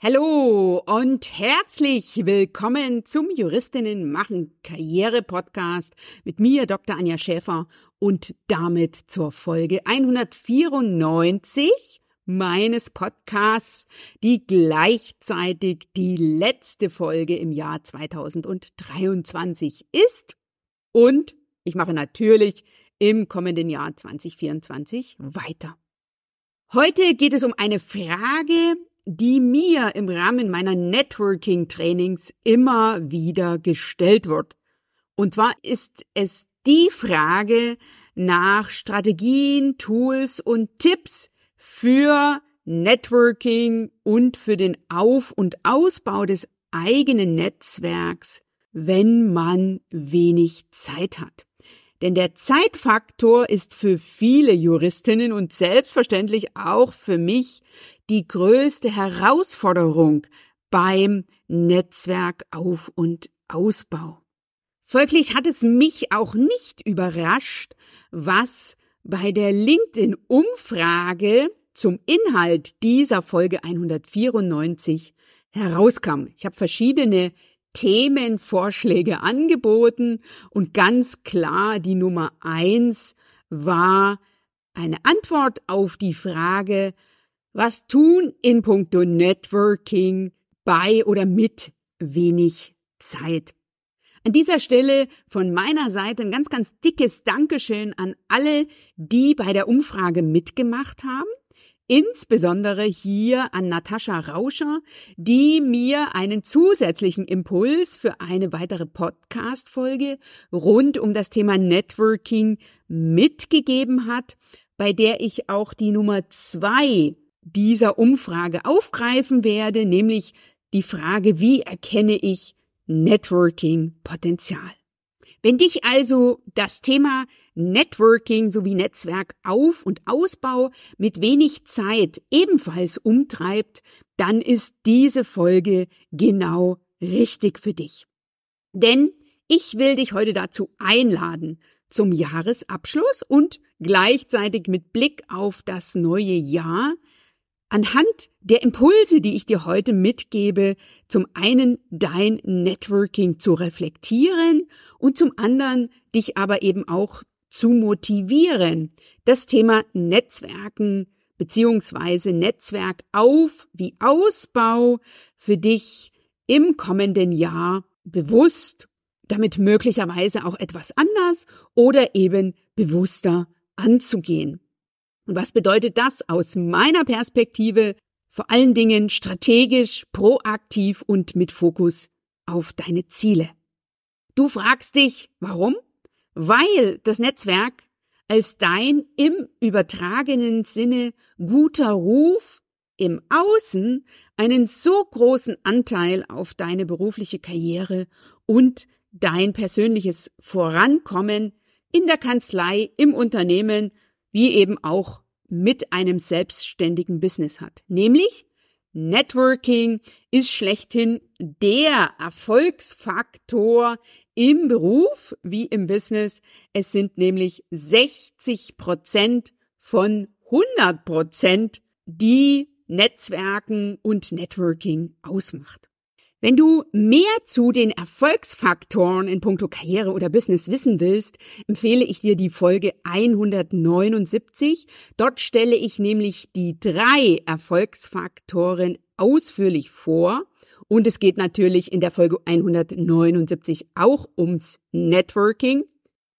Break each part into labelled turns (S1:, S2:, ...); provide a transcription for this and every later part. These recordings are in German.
S1: Hallo und herzlich willkommen zum Juristinnen machen Karriere Podcast mit mir Dr. Anja Schäfer und damit zur Folge 194 meines Podcasts, die gleichzeitig die letzte Folge im Jahr 2023 ist und ich mache natürlich im kommenden Jahr 2024 weiter. Heute geht es um eine Frage, die mir im Rahmen meiner Networking-Trainings immer wieder gestellt wird. Und zwar ist es die Frage nach Strategien, Tools und Tipps für Networking und für den Auf- und Ausbau des eigenen Netzwerks, wenn man wenig Zeit hat. Denn der Zeitfaktor ist für viele Juristinnen und selbstverständlich auch für mich die größte Herausforderung beim Netzwerkauf- und Ausbau. Folglich hat es mich auch nicht überrascht, was bei der LinkedIn-Umfrage zum Inhalt dieser Folge 194 herauskam. Ich habe verschiedene Themenvorschläge angeboten und ganz klar die Nummer eins war eine Antwort auf die Frage, was tun in puncto Networking bei oder mit wenig Zeit? An dieser Stelle von meiner Seite ein ganz, ganz dickes Dankeschön an alle, die bei der Umfrage mitgemacht haben. Insbesondere hier an Natascha Rauscher, die mir einen zusätzlichen Impuls für eine weitere Podcast-Folge rund um das Thema Networking mitgegeben hat, bei der ich auch die Nummer zwei dieser Umfrage aufgreifen werde, nämlich die Frage, wie erkenne ich Networking-Potenzial? Wenn dich also das Thema Networking sowie Netzwerkauf- und Ausbau mit wenig Zeit ebenfalls umtreibt, dann ist diese Folge genau richtig für dich. Denn ich will dich heute dazu einladen, zum Jahresabschluss und gleichzeitig mit Blick auf das neue Jahr anhand der Impulse, die ich dir heute mitgebe, zum einen dein Networking zu reflektieren und zum anderen dich aber eben auch zu motivieren, das Thema Netzwerken beziehungsweise Netzwerkauf wie Ausbau für dich im kommenden Jahr bewusst, damit möglicherweise auch etwas anders oder eben bewusster anzugehen. Und was bedeutet das aus meiner Perspektive? Vor allen Dingen strategisch, proaktiv und mit Fokus auf deine Ziele. Du fragst dich, warum? Weil das Netzwerk als dein im übertragenen Sinne guter Ruf im Außen einen so großen Anteil auf deine berufliche Karriere und dein persönliches Vorankommen in der Kanzlei, im Unternehmen wie eben auch mit einem selbstständigen Business hat. Nämlich Networking ist schlechthin der Erfolgsfaktor im Beruf wie im Business. Es sind nämlich 60 Prozent von 100 Prozent, die Netzwerken und Networking ausmacht. Wenn du mehr zu den Erfolgsfaktoren in puncto Karriere oder Business wissen willst, empfehle ich dir die Folge 179. Dort stelle ich nämlich die drei Erfolgsfaktoren ausführlich vor. Und es geht natürlich in der Folge 179 auch ums Networking.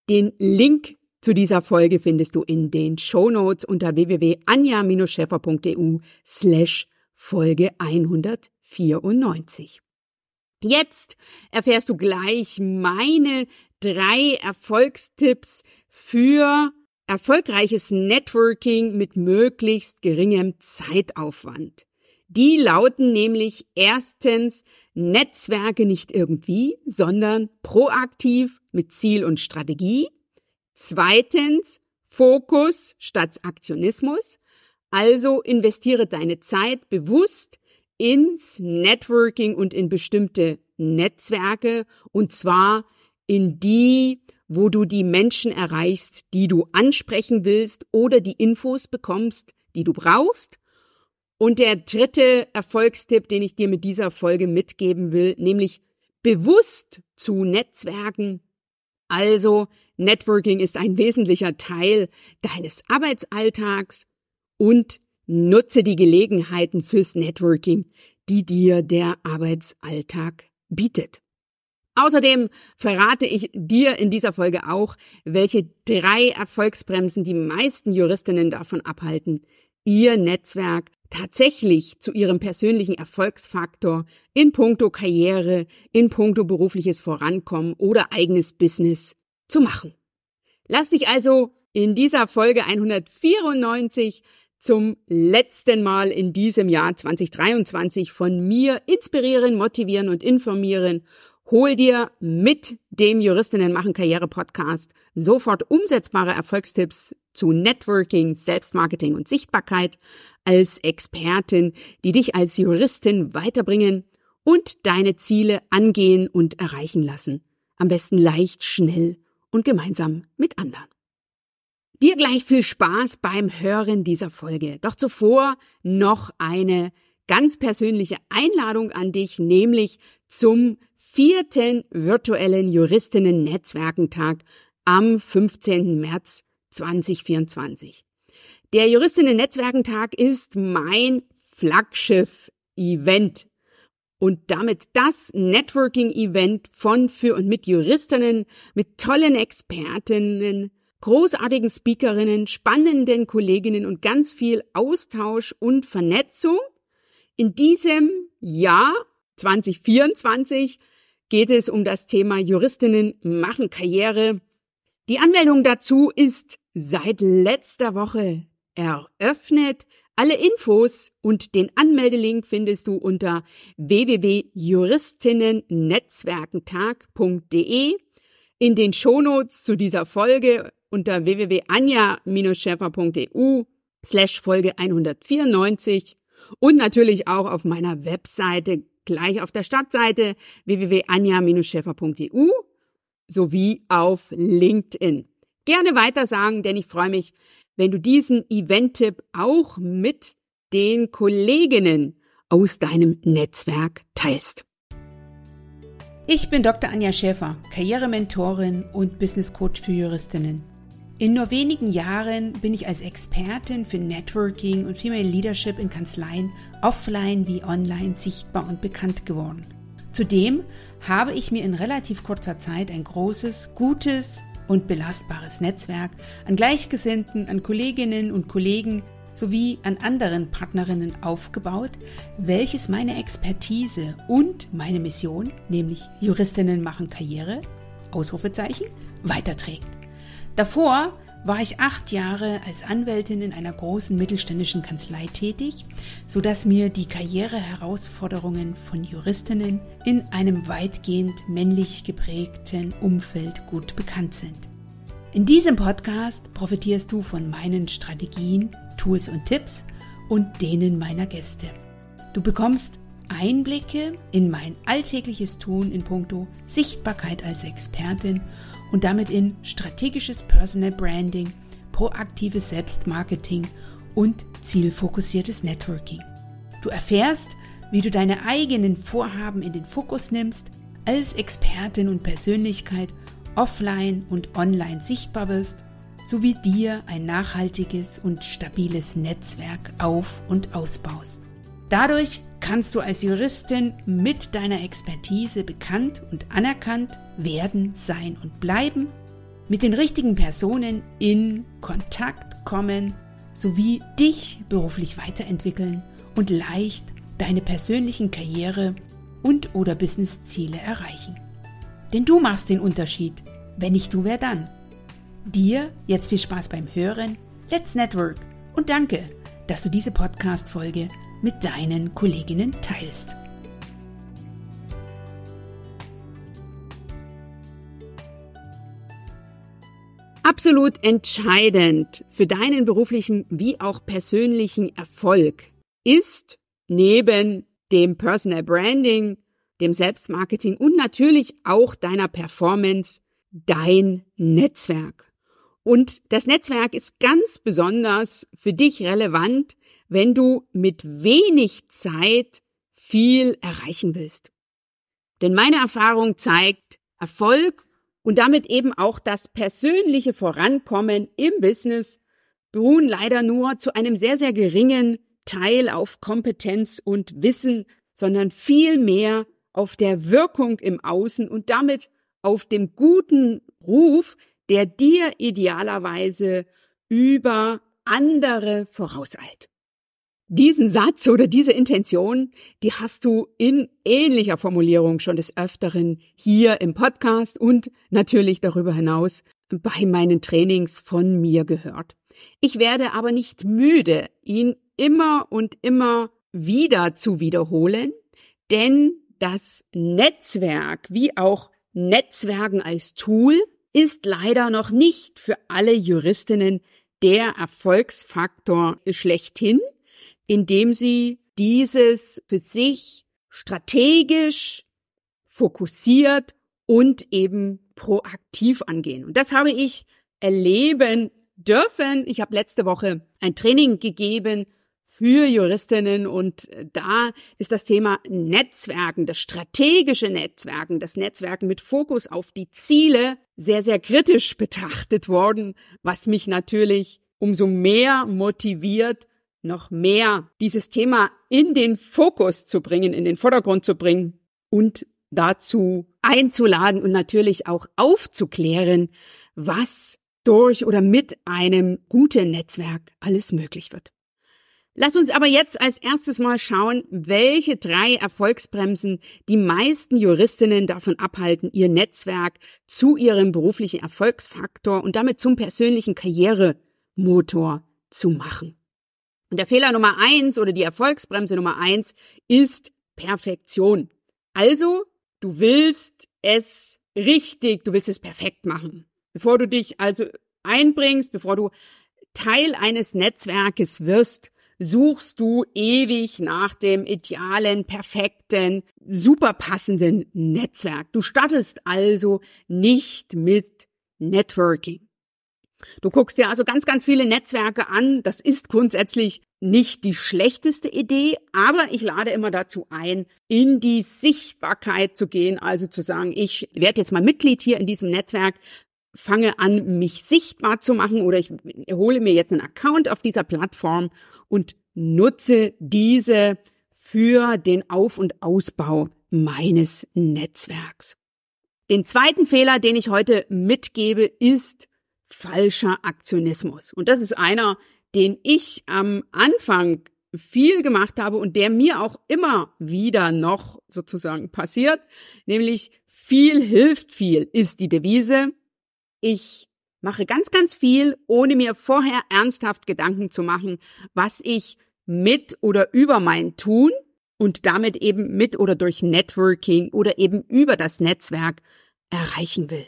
S1: Den Link zu dieser Folge findest du in den Show Notes unter www.anja-scheffer.eu slash Folge 194. Jetzt erfährst du gleich meine drei Erfolgstipps für erfolgreiches Networking mit möglichst geringem Zeitaufwand. Die lauten nämlich erstens Netzwerke nicht irgendwie, sondern proaktiv mit Ziel und Strategie. Zweitens Fokus statt Aktionismus. Also investiere deine Zeit bewusst ins Networking und in bestimmte Netzwerke und zwar in die, wo du die Menschen erreichst, die du ansprechen willst oder die Infos bekommst, die du brauchst. Und der dritte Erfolgstipp, den ich dir mit dieser Folge mitgeben will, nämlich bewusst zu Netzwerken. Also, Networking ist ein wesentlicher Teil deines Arbeitsalltags und nutze die Gelegenheiten fürs Networking, die dir der Arbeitsalltag bietet. Außerdem verrate ich dir in dieser Folge auch, welche drei Erfolgsbremsen die meisten Juristinnen davon abhalten, ihr Netzwerk tatsächlich zu ihrem persönlichen Erfolgsfaktor in puncto Karriere, in puncto berufliches Vorankommen oder eigenes Business zu machen. Lass dich also in dieser Folge 194 zum letzten Mal in diesem Jahr 2023 von mir inspirieren, motivieren und informieren. Hol dir mit dem Juristinnen machen Karriere Podcast sofort umsetzbare Erfolgstipps zu Networking, Selbstmarketing und Sichtbarkeit als Expertin, die dich als Juristin weiterbringen und deine Ziele angehen und erreichen lassen. Am besten leicht, schnell und gemeinsam mit anderen. Dir gleich viel Spaß beim Hören dieser Folge. Doch zuvor noch eine ganz persönliche Einladung an dich, nämlich zum vierten virtuellen Juristinnen-Netzwerkentag am 15. März 2024. Der Juristinnen-Netzwerkentag ist mein Flaggschiff-Event und damit das Networking-Event von, für und mit Juristinnen, mit tollen Expertinnen, großartigen Speakerinnen, spannenden Kolleginnen und ganz viel Austausch und Vernetzung. In diesem Jahr 2024 geht es um das Thema Juristinnen machen Karriere. Die Anmeldung dazu ist seit letzter Woche eröffnet. Alle Infos und den Anmeldelink findest du unter www.juristinnennetzwerkentag.de in den Shownotes zu dieser Folge unter www.anja-schäfer.eu slash Folge 194 und natürlich auch auf meiner Webseite gleich auf der Startseite www.anja-schäfer.eu sowie auf LinkedIn. Gerne weiter sagen, denn ich freue mich, wenn du diesen Event-Tipp auch mit den Kolleginnen aus deinem Netzwerk teilst. Ich bin Dr. Anja Schäfer, Karrierementorin und Business Coach für Juristinnen. In nur wenigen Jahren bin ich als Expertin für Networking und Female Leadership in Kanzleien offline wie online sichtbar und bekannt geworden. Zudem habe ich mir in relativ kurzer Zeit ein großes, gutes und belastbares Netzwerk an Gleichgesinnten, an Kolleginnen und Kollegen sowie an anderen Partnerinnen aufgebaut, welches meine Expertise und meine Mission, nämlich Juristinnen machen Karriere, Ausrufezeichen, weiterträgt. Davor war ich acht Jahre als Anwältin in einer großen mittelständischen Kanzlei tätig, sodass mir die Karriereherausforderungen von Juristinnen in einem weitgehend männlich geprägten Umfeld gut bekannt sind. In diesem Podcast profitierst du von meinen Strategien, Tools und Tipps und denen meiner Gäste. Du bekommst Einblicke in mein alltägliches Tun in puncto Sichtbarkeit als Expertin und damit in strategisches Personal Branding, proaktives Selbstmarketing und zielfokussiertes Networking. Du erfährst, wie du deine eigenen Vorhaben in den Fokus nimmst, als Expertin und Persönlichkeit offline und online sichtbar wirst, sowie dir ein nachhaltiges und stabiles Netzwerk auf und ausbaust. Dadurch kannst du als Juristin mit deiner Expertise bekannt und anerkannt werden, sein und bleiben, mit den richtigen Personen in Kontakt kommen sowie dich beruflich weiterentwickeln und leicht deine persönlichen Karriere und oder Businessziele erreichen. Denn du machst den Unterschied. Wenn nicht du, wer dann? Dir jetzt viel Spaß beim Hören. Let's Network und danke, dass du diese Podcast-Folge mit deinen Kolleginnen teilst. Absolut entscheidend für deinen beruflichen wie auch persönlichen Erfolg ist neben dem Personal Branding, dem Selbstmarketing und natürlich auch deiner Performance dein Netzwerk. Und das Netzwerk ist ganz besonders für dich relevant, wenn du mit wenig Zeit viel erreichen willst. Denn meine Erfahrung zeigt, Erfolg und damit eben auch das persönliche Vorankommen im Business beruhen leider nur zu einem sehr, sehr geringen Teil auf Kompetenz und Wissen, sondern viel mehr auf der Wirkung im Außen und damit auf dem guten Ruf, der dir idealerweise über andere vorauseilt. Diesen Satz oder diese Intention, die hast du in ähnlicher Formulierung schon des Öfteren hier im Podcast und natürlich darüber hinaus bei meinen Trainings von mir gehört. Ich werde aber nicht müde, ihn immer und immer wieder zu wiederholen, denn das Netzwerk wie auch Netzwerken als Tool ist leider noch nicht für alle Juristinnen der Erfolgsfaktor schlechthin, indem sie dieses für sich strategisch, fokussiert und eben proaktiv angehen. Und das habe ich erleben dürfen. Ich habe letzte Woche ein Training gegeben für Juristinnen und da ist das Thema Netzwerken, das strategische Netzwerken, das Netzwerken mit Fokus auf die Ziele sehr, sehr kritisch betrachtet worden, was mich natürlich umso mehr motiviert, noch mehr dieses Thema in den Fokus zu bringen, in den Vordergrund zu bringen und dazu einzuladen und natürlich auch aufzuklären, was durch oder mit einem guten Netzwerk alles möglich wird. Lass uns aber jetzt als erstes mal schauen, welche drei Erfolgsbremsen die meisten Juristinnen davon abhalten, ihr Netzwerk zu ihrem beruflichen Erfolgsfaktor und damit zum persönlichen Karrieremotor zu machen. Und der Fehler Nummer eins oder die Erfolgsbremse Nummer eins ist Perfektion. Also, du willst es richtig, du willst es perfekt machen. Bevor du dich also einbringst, bevor du Teil eines Netzwerkes wirst, suchst du ewig nach dem idealen, perfekten, super passenden Netzwerk. Du startest also nicht mit Networking. Du guckst dir also ganz, ganz viele Netzwerke an. Das ist grundsätzlich nicht die schlechteste Idee, aber ich lade immer dazu ein, in die Sichtbarkeit zu gehen, also zu sagen, ich werde jetzt mal Mitglied hier in diesem Netzwerk, fange an, mich sichtbar zu machen oder ich hole mir jetzt einen Account auf dieser Plattform und nutze diese für den Auf- und Ausbau meines Netzwerks. Den zweiten Fehler, den ich heute mitgebe, ist falscher Aktionismus. Und das ist einer, den ich am Anfang viel gemacht habe und der mir auch immer wieder noch sozusagen passiert, nämlich viel hilft viel ist die Devise. Ich mache ganz, ganz viel, ohne mir vorher ernsthaft Gedanken zu machen, was ich mit oder über mein Tun und damit eben mit oder durch Networking oder eben über das Netzwerk erreichen will.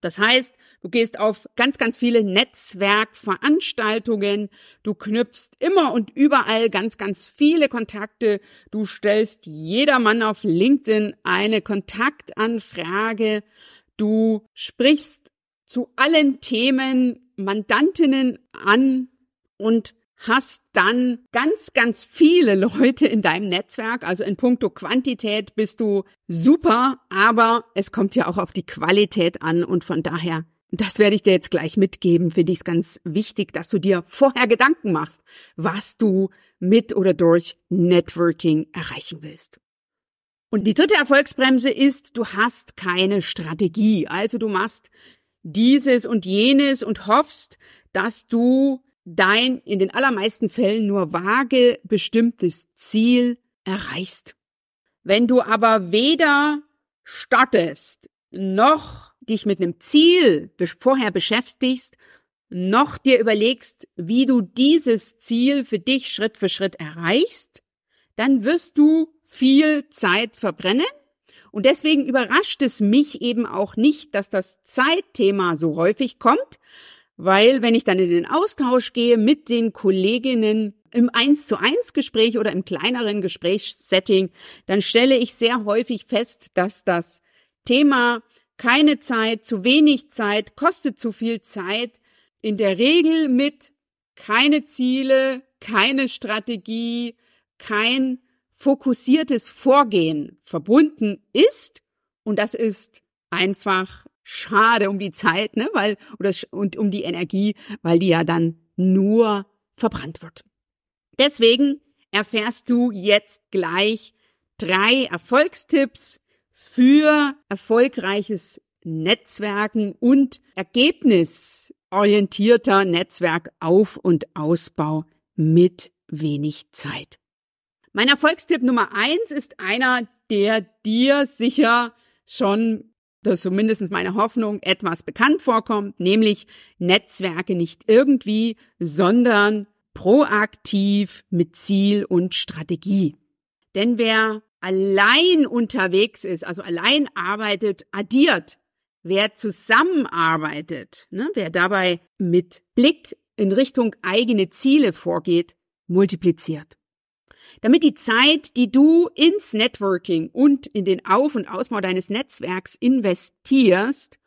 S1: Das heißt, du gehst auf ganz, ganz viele Netzwerkveranstaltungen, du knüpfst immer und überall ganz, ganz viele Kontakte, du stellst jedermann auf LinkedIn eine Kontaktanfrage, du sprichst zu allen Themen Mandantinnen an und hast dann ganz, ganz viele Leute in deinem Netzwerk. Also in puncto Quantität bist du super, aber es kommt ja auch auf die Qualität an und von daher, das werde ich dir jetzt gleich mitgeben, finde ich es ganz wichtig, dass du dir vorher Gedanken machst, was du mit oder durch Networking erreichen willst. Und die dritte Erfolgsbremse ist, du hast keine Strategie. Also du machst dieses und jenes und hoffst, dass du dein in den allermeisten Fällen nur vage bestimmtes Ziel erreichst. Wenn du aber weder startest, noch dich mit einem Ziel vorher beschäftigst, noch dir überlegst, wie du dieses Ziel für dich Schritt für Schritt erreichst, dann wirst du viel Zeit verbrennen. Und deswegen überrascht es mich eben auch nicht, dass das Zeitthema so häufig kommt, weil wenn ich dann in den Austausch gehe mit den Kolleginnen im eins zu eins Gespräch oder im kleineren Gesprächssetting, dann stelle ich sehr häufig fest, dass das Thema keine Zeit, zu wenig Zeit, kostet zu viel Zeit, in der Regel mit keine Ziele, keine Strategie, kein fokussiertes Vorgehen verbunden ist. Und das ist einfach schade um die Zeit, ne, weil, oder, und um die Energie, weil die ja dann nur verbrannt wird. Deswegen erfährst du jetzt gleich drei Erfolgstipps für erfolgreiches Netzwerken und ergebnisorientierter Netzwerkauf- und Ausbau mit wenig Zeit. Mein Erfolgstipp Nummer eins ist einer, der dir sicher schon, das ist zumindest meine Hoffnung, etwas bekannt vorkommt, nämlich Netzwerke nicht irgendwie, sondern proaktiv mit Ziel und Strategie. Denn wer allein unterwegs ist, also allein arbeitet, addiert. Wer zusammenarbeitet, ne, wer dabei mit Blick in Richtung eigene Ziele vorgeht, multipliziert. Damit die Zeit, die du ins Networking und in den Auf- und Ausbau deines Netzwerks investierst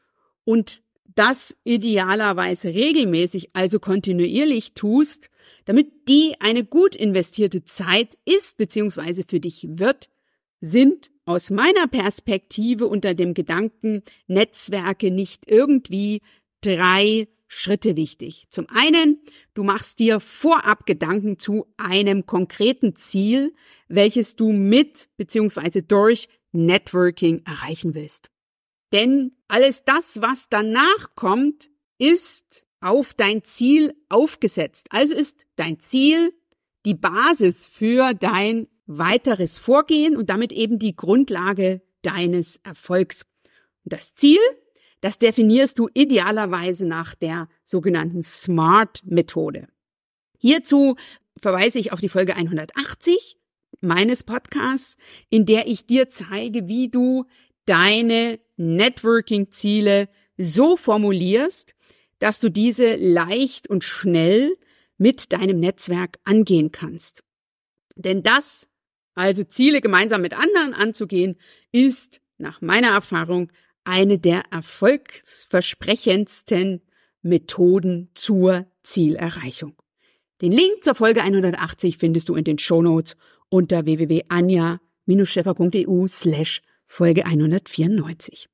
S1: und das idealerweise regelmäßig, also kontinuierlich tust, damit die eine gut investierte Zeit ist bzw. für dich wird, sind aus meiner Perspektive unter dem Gedanken Netzwerke nicht irgendwie drei Schritte wichtig. Zum einen, du machst dir vorab Gedanken zu einem konkreten Ziel, welches du mit bzw. durch Networking erreichen willst. Denn alles das, was danach kommt, ist auf dein Ziel aufgesetzt. Also ist dein Ziel die Basis für dein weiteres Vorgehen und damit eben die Grundlage deines Erfolgs. Und das Ziel, das definierst du idealerweise nach der sogenannten SMART-Methode. Hierzu verweise ich auf die Folge 180 meines Podcasts, in der ich dir zeige, wie du deine Networking-Ziele so formulierst, dass du diese leicht und schnell mit deinem Netzwerk angehen kannst. Denn das also Ziele gemeinsam mit anderen anzugehen, ist nach meiner Erfahrung eine der erfolgsversprechendsten Methoden zur Zielerreichung. Den Link zur Folge 180 findest du in den Shownotes unter www.anja-scheffer.eu slash Folge 194.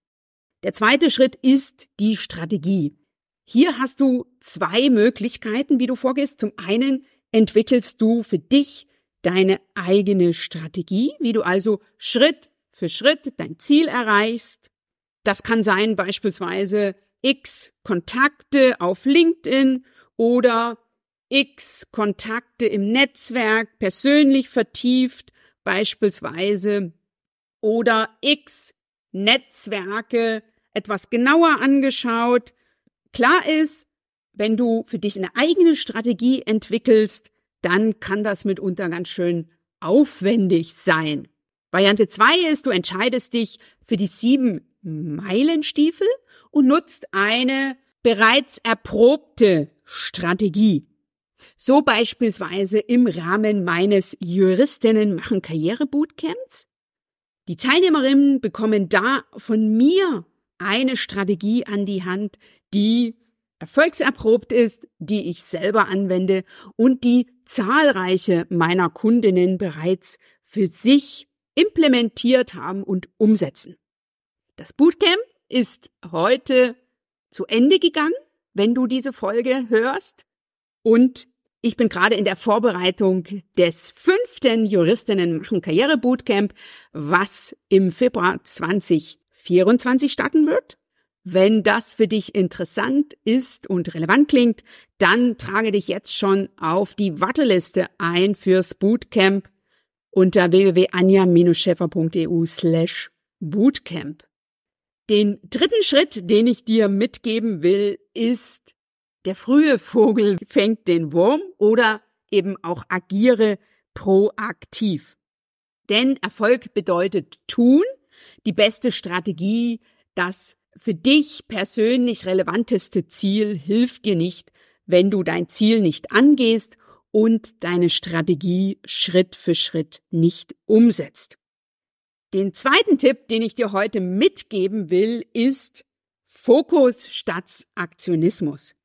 S1: Der zweite Schritt ist die Strategie. Hier hast du zwei Möglichkeiten, wie du vorgehst. Zum einen entwickelst du für dich deine eigene Strategie, wie du also Schritt für Schritt dein Ziel erreichst. Das kann sein beispielsweise x Kontakte auf LinkedIn oder x Kontakte im Netzwerk persönlich vertieft beispielsweise oder x Netzwerke etwas genauer angeschaut. Klar ist, wenn du für dich eine eigene Strategie entwickelst, dann kann das mitunter ganz schön aufwendig sein. Variante zwei ist, du entscheidest dich für die sieben Meilenstiefel und nutzt eine bereits erprobte Strategie. So beispielsweise im Rahmen meines Juristinnen machen Karriere Bootcamps. Die Teilnehmerinnen bekommen da von mir eine Strategie an die Hand, die erfolgserprobt ist, die ich selber anwende und die zahlreiche meiner Kundinnen bereits für sich implementiert haben und umsetzen. Das Bootcamp ist heute zu Ende gegangen, wenn du diese Folge hörst. Und ich bin gerade in der Vorbereitung des fünften Juristinnen machen Karriere Bootcamp, was im Februar 2024 starten wird. Wenn das für dich interessant ist und relevant klingt, dann trage dich jetzt schon auf die Warteliste ein fürs Bootcamp unter www.anja-scheffer.eu slash Bootcamp. Den dritten Schritt, den ich dir mitgeben will, ist, der frühe Vogel fängt den Wurm oder eben auch agiere proaktiv. Denn Erfolg bedeutet tun, die beste Strategie, das für dich persönlich relevanteste Ziel hilft dir nicht, wenn du dein Ziel nicht angehst und deine Strategie Schritt für Schritt nicht umsetzt. Den zweiten Tipp, den ich dir heute mitgeben will, ist Fokus statt Aktionismus.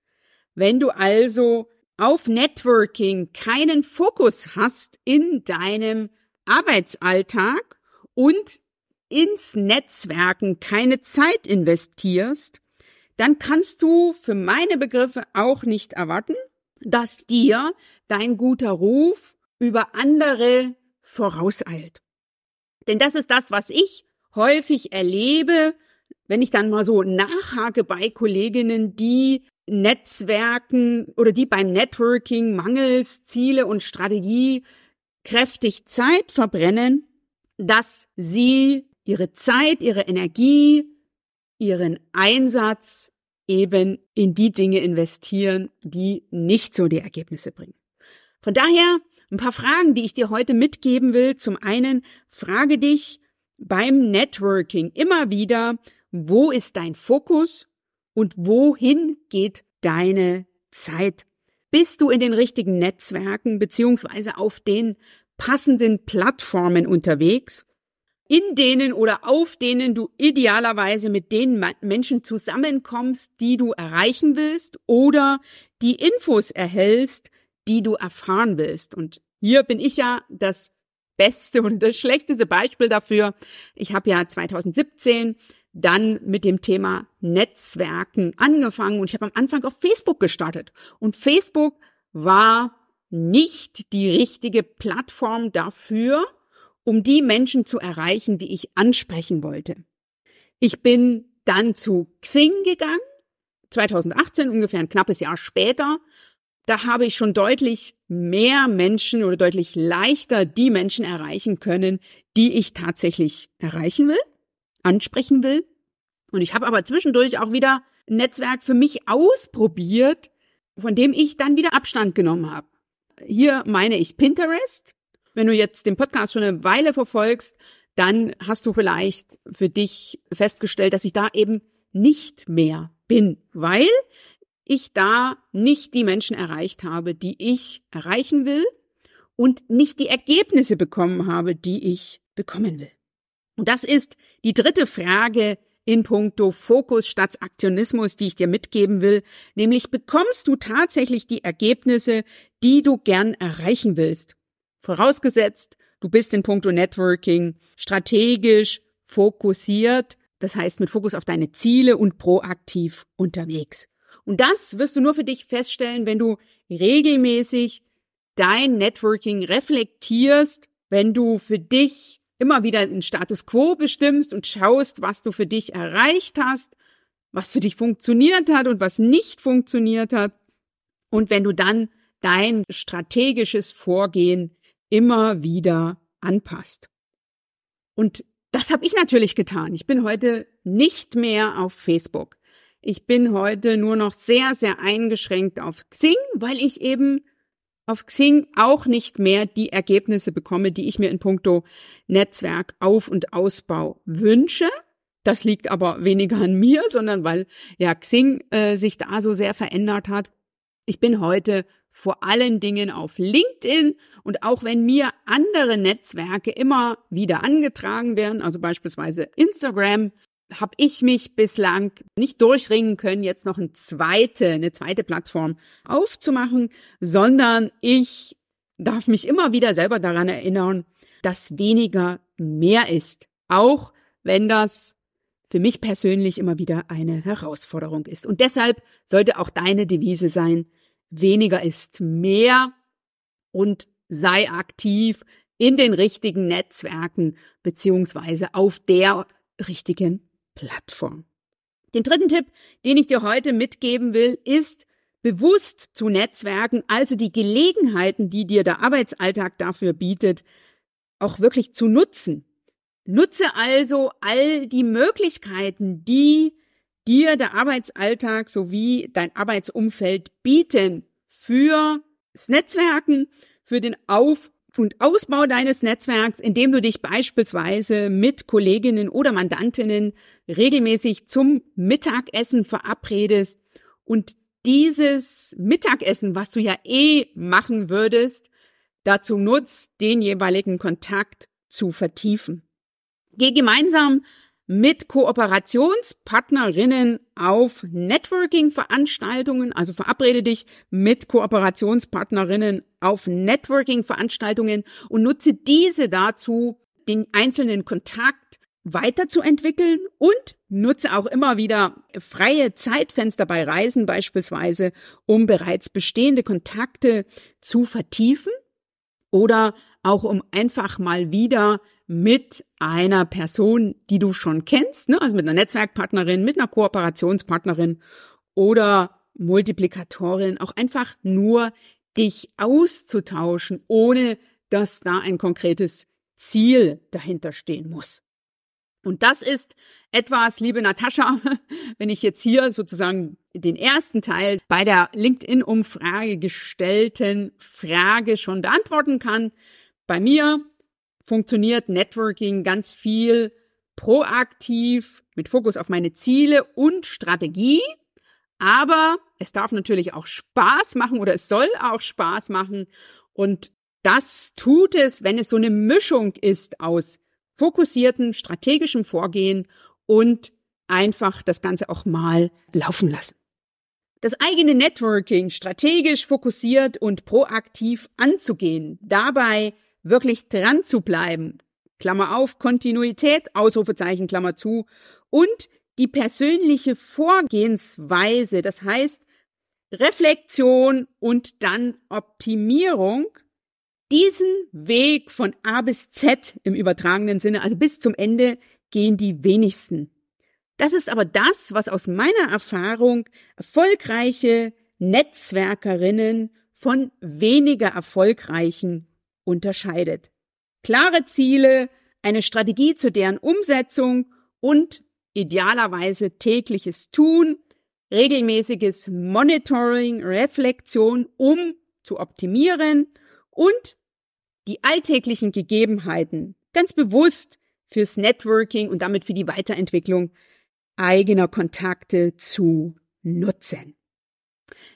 S1: Wenn du also auf Networking keinen Fokus hast in deinem Arbeitsalltag und ins Netzwerken keine Zeit investierst, dann kannst du für meine Begriffe auch nicht erwarten, dass dir dein guter Ruf über andere vorauseilt. Denn das ist das, was ich häufig erlebe, wenn ich dann mal so nachhake bei Kolleginnen, die Netzwerken oder die beim Networking mangels Ziele und Strategie kräftig Zeit verbrennen, dass sie ihre Zeit, ihre Energie, ihren Einsatz eben in die Dinge investieren, die nicht so die Ergebnisse bringen. Von daher ein paar Fragen, die ich dir heute mitgeben will. Zum einen, frage dich beim Networking immer wieder, wo ist dein Fokus und wohin geht deine Zeit? Bist du in den richtigen Netzwerken beziehungsweise auf den passenden Plattformen unterwegs, in denen oder auf denen du idealerweise mit den Menschen zusammenkommst, die du erreichen willst oder die Infos erhältst, die du erfahren willst. Und hier bin ich ja das beste und das schlechteste Beispiel dafür. Ich habe ja 2017 dann mit dem Thema Netzwerken angefangen und ich habe am Anfang auf Facebook gestartet. Und Facebook war nicht die richtige Plattform dafür, um die Menschen zu erreichen, die ich ansprechen wollte. Ich bin dann zu Xing gegangen, 2018, ungefähr ein knappes Jahr später, da habe ich schon deutlich mehr Menschen oder deutlich leichter die Menschen erreichen können, die ich tatsächlich erreichen will, ansprechen will. Und ich habe aber zwischendurch auch wieder ein Netzwerk für mich ausprobiert, von dem ich dann wieder Abstand genommen habe. Hier meine ich Pinterest. Wenn du jetzt den Podcast schon eine Weile verfolgst, dann hast du vielleicht für dich festgestellt, dass ich da eben nicht mehr bin, weil ich da nicht die Menschen erreicht habe, die ich erreichen will und nicht die Ergebnisse bekommen habe, die ich bekommen will. Und das ist die dritte Frage in puncto Fokus statt Aktionismus, die ich dir mitgeben will, nämlich bekommst du tatsächlich die Ergebnisse, die du gern erreichen willst? Vorausgesetzt, du bist in puncto Networking strategisch fokussiert, das heißt mit Fokus auf deine Ziele und proaktiv unterwegs. Und das wirst du nur für dich feststellen, wenn du regelmäßig dein Networking reflektierst, wenn du für dich immer wieder den Status quo bestimmst und schaust, was du für dich erreicht hast, was für dich funktioniert hat und was nicht funktioniert hat. Und wenn du dann dein strategisches Vorgehen immer wieder anpasst. Und das habe ich natürlich getan. Ich bin heute nicht mehr auf Facebook. Ich bin heute nur noch sehr, sehr eingeschränkt auf Xing, weil ich eben auf Xing auch nicht mehr die Ergebnisse bekomme, die ich mir in puncto Netzwerk Auf- und Ausbau wünsche. Das liegt aber weniger an mir, sondern weil ja Xing äh, sich da so sehr verändert hat. Ich bin heute vor allen Dingen auf LinkedIn und auch wenn mir andere Netzwerke immer wieder angetragen werden, also beispielsweise Instagram, habe ich mich bislang nicht durchringen können, jetzt noch eine zweite, eine zweite Plattform aufzumachen, sondern ich darf mich immer wieder selber daran erinnern, dass weniger mehr ist. Auch wenn das für mich persönlich immer wieder eine Herausforderung ist. Und deshalb sollte auch deine Devise sein, weniger ist mehr und sei aktiv in den richtigen Netzwerken beziehungsweise auf der richtigen Plattform. Den dritten Tipp, den ich dir heute mitgeben will, ist bewusst zu Netzwerken, also die Gelegenheiten, die dir der Arbeitsalltag dafür bietet, auch wirklich zu nutzen. Nutze also all die Möglichkeiten, die dir der Arbeitsalltag sowie dein Arbeitsumfeld bieten für das Netzwerken, für den Auf- und Ausbau deines Netzwerks, indem du dich beispielsweise mit Kolleginnen oder Mandantinnen regelmäßig zum Mittagessen verabredest und dieses Mittagessen, was du ja eh machen würdest, dazu nutzt, den jeweiligen Kontakt zu vertiefen. Geh gemeinsam mit Kooperationspartnerinnen auf Networking-Veranstaltungen, also verabrede dich mit Kooperationspartnerinnen auf Networking-Veranstaltungen und nutze diese dazu, den einzelnen Kontakt weiterzuentwickeln und nutze auch immer wieder freie Zeitfenster bei Reisen beispielsweise, um bereits bestehende Kontakte zu vertiefen oder auch um einfach mal wieder mit einer Person, die du schon kennst, ne, also mit einer Netzwerkpartnerin, mit einer Kooperationspartnerin oder Multiplikatorin, auch einfach nur dich auszutauschen, ohne dass da ein konkretes Ziel dahinter stehen muss. Und das ist etwas, liebe Natascha, wenn ich jetzt hier sozusagen den ersten Teil bei der LinkedIn-Umfrage gestellten Frage schon beantworten kann. Bei mir funktioniert Networking ganz viel proaktiv mit Fokus auf meine Ziele und Strategie. Aber es darf natürlich auch Spaß machen oder es soll auch Spaß machen. Und das tut es, wenn es so eine Mischung ist aus fokussiertem, strategischem Vorgehen und einfach das Ganze auch mal laufen lassen. Das eigene Networking strategisch fokussiert und proaktiv anzugehen, dabei wirklich dran zu bleiben, Klammer auf, Kontinuität, Ausrufezeichen, Klammer zu, und die persönliche Vorgehensweise, das heißt Reflexion und dann Optimierung, diesen Weg von A bis Z im übertragenen Sinne, also bis zum Ende, gehen die wenigsten. Das ist aber das, was aus meiner Erfahrung erfolgreiche Netzwerkerinnen von weniger erfolgreichen unterscheidet. Klare Ziele, eine Strategie zu deren Umsetzung und idealerweise tägliches Tun, regelmäßiges Monitoring, Reflexion, um zu optimieren und die alltäglichen Gegebenheiten ganz bewusst fürs Networking und damit für die Weiterentwicklung eigener Kontakte zu nutzen.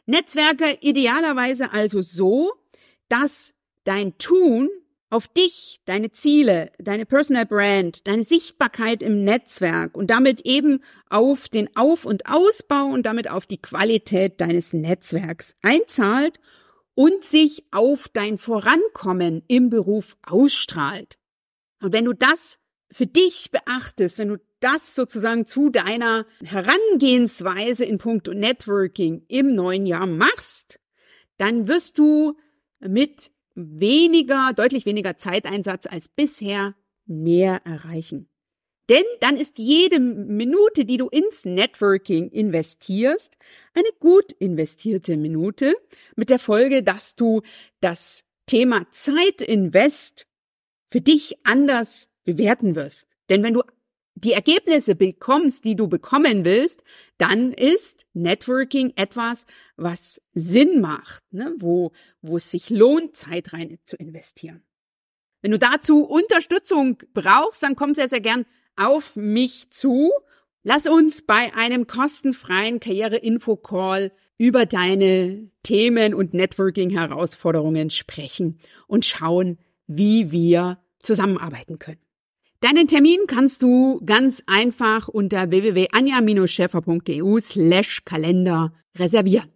S1: Netzwerke idealerweise also so, dass dein Tun auf dich, deine Ziele, deine Personal Brand, deine Sichtbarkeit im Netzwerk und damit eben auf den Auf- und Ausbau und damit auf die Qualität deines Netzwerks einzahlt und sich auf dein Vorankommen im Beruf ausstrahlt. Und wenn du das für dich beachtest, wenn du das sozusagen zu deiner Herangehensweise in puncto Networking im neuen Jahr machst, dann wirst du mit weniger, deutlich weniger Zeiteinsatz als bisher mehr erreichen. Denn dann ist jede Minute, die du ins Networking investierst, eine gut investierte Minute mit der Folge, dass du das Thema Zeitinvest für dich anders bewerten wirst. Denn wenn du die Ergebnisse bekommst, die du bekommen willst, dann ist Networking etwas, was Sinn macht, ne? wo, wo es sich lohnt, Zeit rein zu investieren. Wenn du dazu Unterstützung brauchst, dann komm sehr, sehr gern auf mich zu. Lass uns bei einem kostenfreien Karriere-Info-Call über deine Themen und Networking-Herausforderungen sprechen und schauen, wie wir zusammenarbeiten können. Deinen Termin kannst du ganz einfach unter www.anja-schäfer.eu slash Kalender reservieren.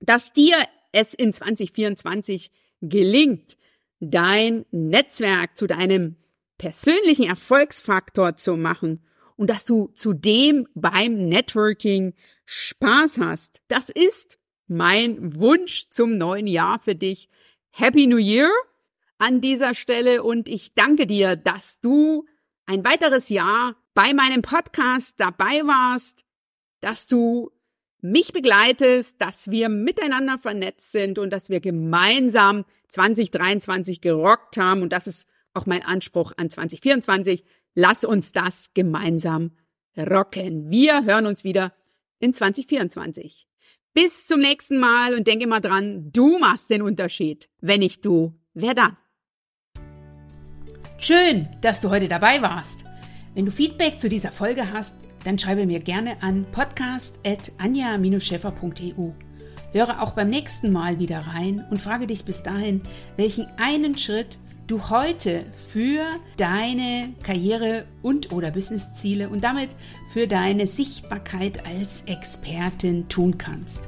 S1: Dass dir es in 2024 gelingt, dein Netzwerk zu deinem persönlichen Erfolgsfaktor zu machen und dass du zudem beim Networking Spaß hast, das ist mein Wunsch zum neuen Jahr für dich. Happy New Year! An dieser Stelle und ich danke dir, dass du ein weiteres Jahr bei meinem Podcast dabei warst, dass du mich begleitest, dass wir miteinander vernetzt sind und dass wir gemeinsam 2023 gerockt haben und das ist auch mein Anspruch an 2024. Lass uns das gemeinsam rocken. Wir hören uns wieder in 2024. Bis zum nächsten Mal und denke mal dran, du machst den Unterschied. Wenn nicht du, wer dann? Schön, dass du heute dabei warst. Wenn du Feedback zu dieser Folge hast, dann schreibe mir gerne an podcast.anja-scheffer.eu. Höre auch beim nächsten Mal wieder rein und frage dich bis dahin, welchen einen Schritt du heute für deine Karriere und oder Businessziele und damit für deine Sichtbarkeit als Expertin tun kannst.